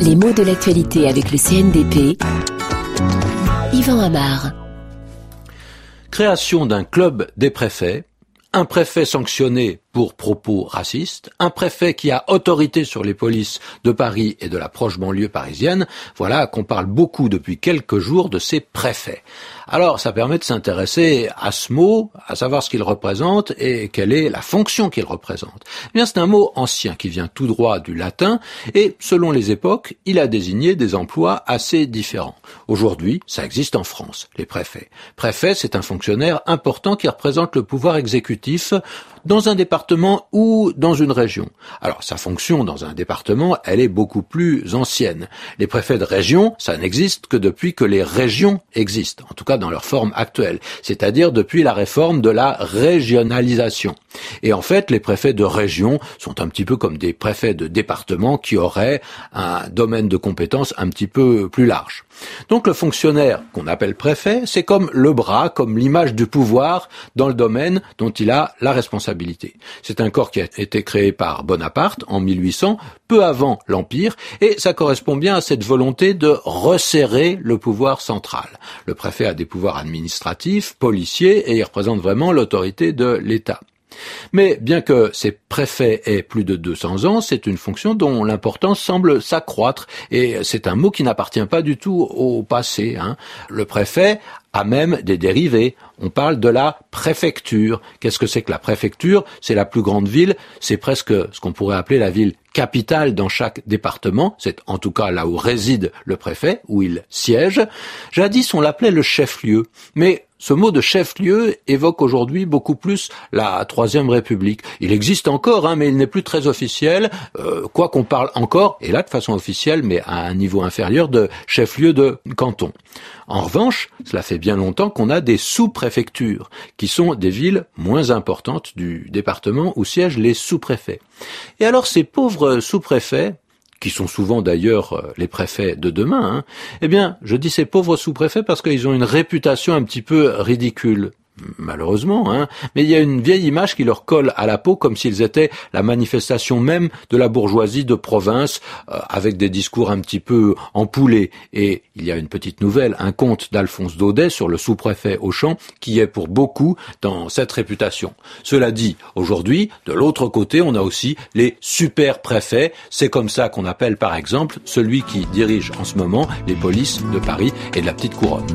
Les mots de l'actualité avec le CNDP. Yvan Amar. Création d'un club des préfets. Un préfet sanctionné pour propos racistes, un préfet qui a autorité sur les polices de Paris et de la proche banlieue parisienne, voilà qu'on parle beaucoup depuis quelques jours de ces préfets. Alors ça permet de s'intéresser à ce mot, à savoir ce qu'il représente et quelle est la fonction qu'il représente. Eh bien c'est un mot ancien qui vient tout droit du latin et selon les époques, il a désigné des emplois assez différents. Aujourd'hui, ça existe en France, les préfets. Préfet, c'est un fonctionnaire important qui représente le pouvoir exécutif dans un département ou dans une région. Alors sa fonction dans un département, elle est beaucoup plus ancienne. Les préfets de région, ça n'existe que depuis que les régions existent, en tout cas dans leur forme actuelle, c'est-à-dire depuis la réforme de la régionalisation. Et en fait, les préfets de région sont un petit peu comme des préfets de département qui auraient un domaine de compétences un petit peu plus large. Donc le fonctionnaire qu'on appelle préfet, c'est comme le bras, comme l'image du pouvoir dans le domaine dont il a la responsabilité. C'est un corps qui a été créé par Bonaparte en 1800, peu avant l'Empire, et ça correspond bien à cette volonté de resserrer le pouvoir central. Le préfet a des pouvoirs administratifs, policiers, et il représente vraiment l'autorité de l'État. Mais bien que ces préfets aient plus de 200 ans, c'est une fonction dont l'importance semble s'accroître et c'est un mot qui n'appartient pas du tout au passé. Hein. Le préfet a même des dérivés. On parle de la préfecture. Qu'est-ce que c'est que la préfecture? C'est la plus grande ville, c'est presque ce qu'on pourrait appeler la ville capitale dans chaque département, c'est en tout cas là où réside le préfet, où il siège. Jadis, on l'appelait le chef-lieu, mais ce mot de chef-lieu évoque aujourd'hui beaucoup plus la Troisième République. Il existe encore, hein, mais il n'est plus très officiel, euh, quoi qu'on parle encore, et là de façon officielle, mais à un niveau inférieur, de chef-lieu de canton. En revanche, cela fait bien longtemps qu'on a des sous-préfectures, qui sont des villes moins importantes du département où siègent les sous-préfets. Et alors ces pauvres sous-préfets, qui sont souvent d'ailleurs euh, les préfets de demain, hein, eh bien, je dis ces pauvres sous-préfets parce qu'ils ont une réputation un petit peu ridicule malheureusement, hein, mais il y a une vieille image qui leur colle à la peau comme s'ils étaient la manifestation même de la bourgeoisie de province, euh, avec des discours un petit peu empoulés. Et il y a une petite nouvelle, un conte d'Alphonse Daudet sur le sous-préfet Auchan, qui est pour beaucoup dans cette réputation. Cela dit, aujourd'hui, de l'autre côté, on a aussi les super-préfets. C'est comme ça qu'on appelle par exemple celui qui dirige en ce moment les polices de Paris et de la Petite Couronne.